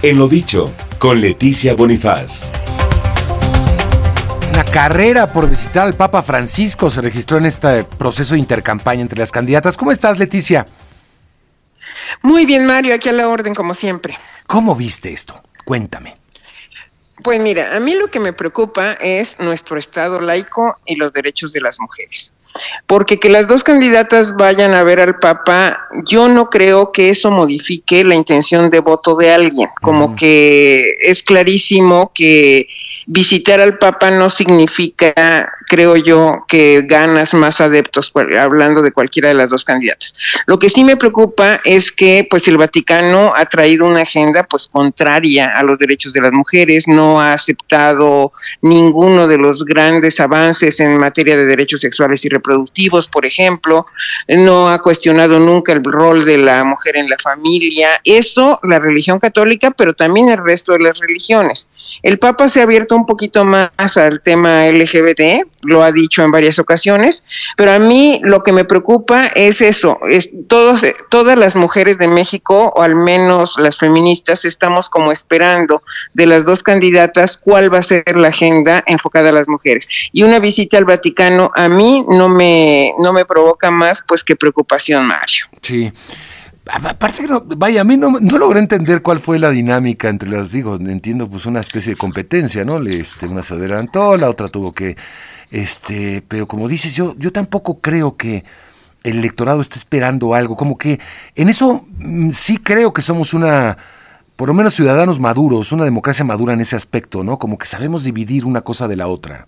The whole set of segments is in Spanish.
En lo dicho, con Leticia Bonifaz. La carrera por visitar al Papa Francisco se registró en este proceso de intercampaña entre las candidatas. ¿Cómo estás, Leticia? Muy bien, Mario, aquí a la orden, como siempre. ¿Cómo viste esto? Cuéntame. Pues mira, a mí lo que me preocupa es nuestro Estado laico y los derechos de las mujeres. Porque que las dos candidatas vayan a ver al Papa, yo no creo que eso modifique la intención de voto de alguien. Como que es clarísimo que visitar al Papa no significa, creo yo, que ganas más adeptos, hablando de cualquiera de las dos candidatas. Lo que sí me preocupa es que pues el Vaticano ha traído una agenda pues contraria a los derechos de las mujeres, no ha aceptado ninguno de los grandes avances en materia de derechos sexuales y reproductivos, por ejemplo, no ha cuestionado nunca el rol de la mujer en la familia, eso la religión católica, pero también el resto de las religiones. El Papa se ha abierto un poquito más al tema LGBT, lo ha dicho en varias ocasiones, pero a mí lo que me preocupa es eso, es todos, todas las mujeres de México, o al menos las feministas, estamos como esperando de las dos candidatas cuál va a ser la agenda enfocada a las mujeres. Y una visita al Vaticano a mí no me, no me provoca más pues que preocupación, Mario. Sí. Aparte, no, vaya, a mí no, no, logré entender cuál fue la dinámica entre las, digo, entiendo, pues una especie de competencia, ¿no? Este, una se adelantó, la otra tuvo que, este, pero como dices, yo, yo tampoco creo que el electorado esté esperando algo, como que en eso mm, sí creo que somos una, por lo menos ciudadanos maduros, una democracia madura en ese aspecto, ¿no? Como que sabemos dividir una cosa de la otra.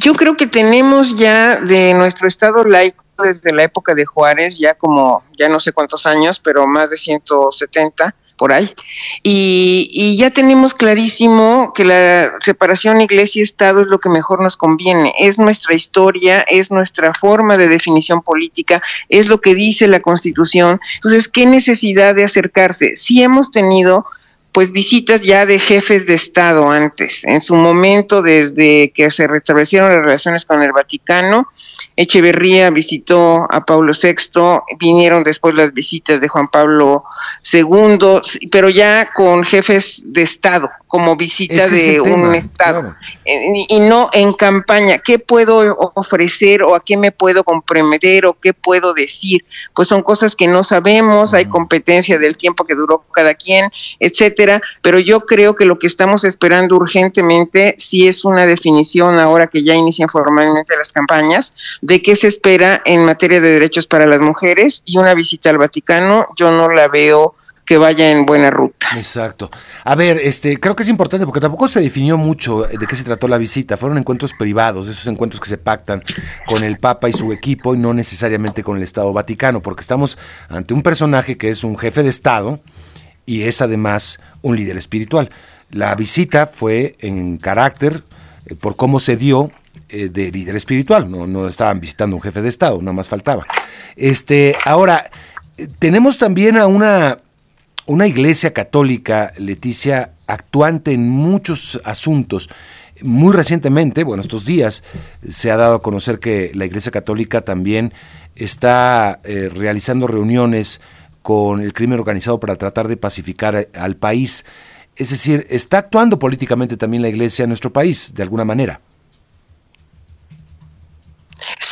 Yo creo que tenemos ya de nuestro Estado laico desde la época de Juárez, ya como, ya no sé cuántos años, pero más de 170 por ahí. Y, ya tenemos clarísimo que la separación iglesia-estado es lo que mejor nos conviene. Es nuestra historia, es nuestra forma de definición política, es lo que dice la Constitución. Entonces, ¿qué necesidad de acercarse? Si hemos tenido pues visitas ya de jefes de Estado antes. En su momento, desde que se restablecieron las relaciones con el Vaticano, Echeverría visitó a Pablo VI, vinieron después las visitas de Juan Pablo II, pero ya con jefes de Estado, como visita de un Estado, eh, y, no en campaña. ¿Qué puedo ofrecer o a qué me puedo comprometer o qué puedo decir? Pues son cosas que no sabemos, hay competencia del tiempo que duró cada quien, etcétera, pero yo creo que lo que estamos esperando urgentemente sí es una definición ahora que ya inician formalmente las campañas de qué se espera en materia de derechos para las mujeres y una visita al Vaticano yo no la veo que vaya en buena ruta. Exacto. A ver, este, creo que es importante porque tampoco se definió mucho de qué se trató la visita. Fueron encuentros privados, esos encuentros que se pactan con el Papa y su equipo y no necesariamente con el Estado Vaticano, porque estamos ante un personaje que es un jefe de Estado y es además un líder espiritual. La visita fue en carácter eh, por cómo se dio eh, de líder espiritual, no, no estaban visitando un jefe de Estado, nada más faltaba. Este, ahora, eh, tenemos también a una una iglesia católica, Leticia, actuante en muchos asuntos. Muy recientemente, bueno, estos días, se ha dado a conocer que la iglesia católica también está realizando reuniones con el crimen organizado para tratar de pacificar al país. Es decir, está actuando políticamente también la iglesia en nuestro país, de alguna manera.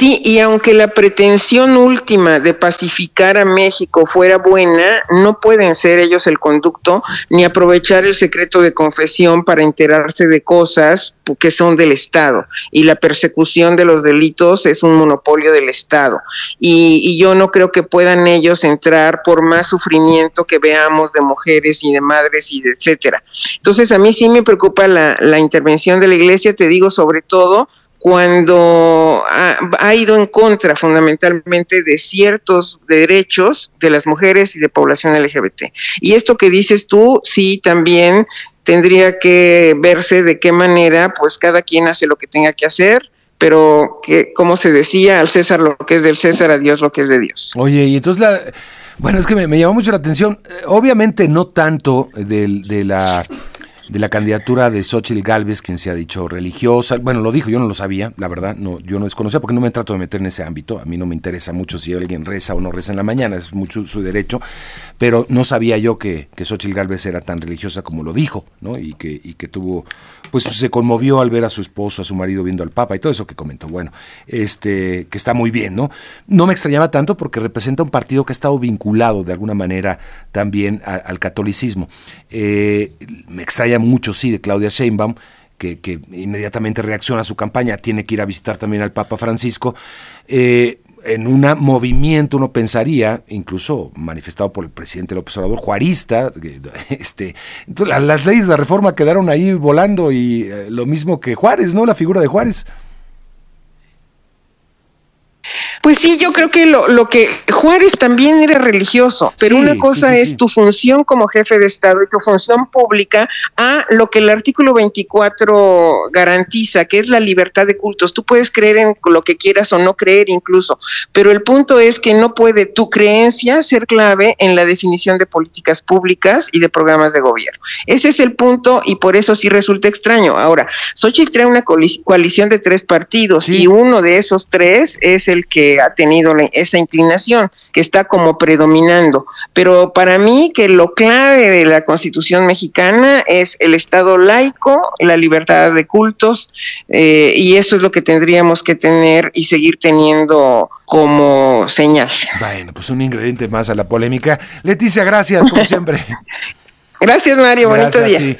Sí, y aunque la pretensión última de pacificar a México fuera buena, no pueden ser ellos el conducto ni aprovechar el secreto de confesión para enterarse de cosas que son del Estado. Y la persecución de los delitos es un monopolio del Estado. Y, yo no creo que puedan ellos entrar por más sufrimiento que veamos de mujeres y de madres y de etcétera. Entonces a mí sí me preocupa la, la intervención de la Iglesia, te digo sobre todo cuando ha, ido en contra fundamentalmente de ciertos derechos de las mujeres y de población LGBT. Y esto que dices tú, sí, también tendría que verse de qué manera, pues cada quien hace lo que tenga que hacer, pero que, como se decía, al César lo que es del César, a Dios lo que es de Dios. Oye, y entonces la... Bueno, es que me, llamó mucho la atención, eh, obviamente no tanto de la de la candidatura de Xochitl Galvez, quien se ha dicho religiosa. Bueno, lo dijo, yo no lo sabía, la verdad, no, yo no desconocía porque no me trato de meter en ese ámbito. A mí no me interesa mucho si alguien reza o no reza en la mañana, es mucho su derecho, pero no sabía yo que, que Xochitl Galvez era tan religiosa como lo dijo, ¿no? Y que, y que tuvo, pues se conmovió al ver a su esposo, a su marido viendo al Papa y todo eso que comentó. Bueno, este, que está muy bien, ¿no? No me extrañaba tanto porque representa un partido que ha estado vinculado de alguna manera también al catolicismo. Eh, me extraña mucho, sí, de Claudia Sheinbaum, que, inmediatamente reacciona a su campaña, tiene que ir a visitar también al Papa Francisco. Eh, en un movimiento, uno pensaría, incluso manifestado por el presidente López Obrador, juarista, este, las, leyes de reforma quedaron ahí volando y eh, lo mismo que Juárez, ¿no? La figura de Juárez. Pues sí, yo creo que lo, lo que Juárez también era religioso, pero una cosa es tu función como jefe de Estado y tu función pública a lo que el artículo 24 garantiza, que es la libertad de cultos. Tú puedes creer en lo que quieras o no creer incluso, pero el punto es que no puede tu creencia ser clave en la definición de políticas públicas y de programas de gobierno. Ese es el punto y por eso sí resulta extraño. Ahora, Xochitl trae una coalición de tres partidos y uno de esos tres es el que ha tenido esa inclinación, que está como predominando. Pero para mí que lo clave de la Constitución mexicana es el Estado laico, la libertad de cultos, eh, y eso es lo que tendríamos que tener y seguir teniendo como señal. Bueno, pues un ingrediente más a la polémica. Leticia, gracias, como siempre. gracias, Mario. Bonito día.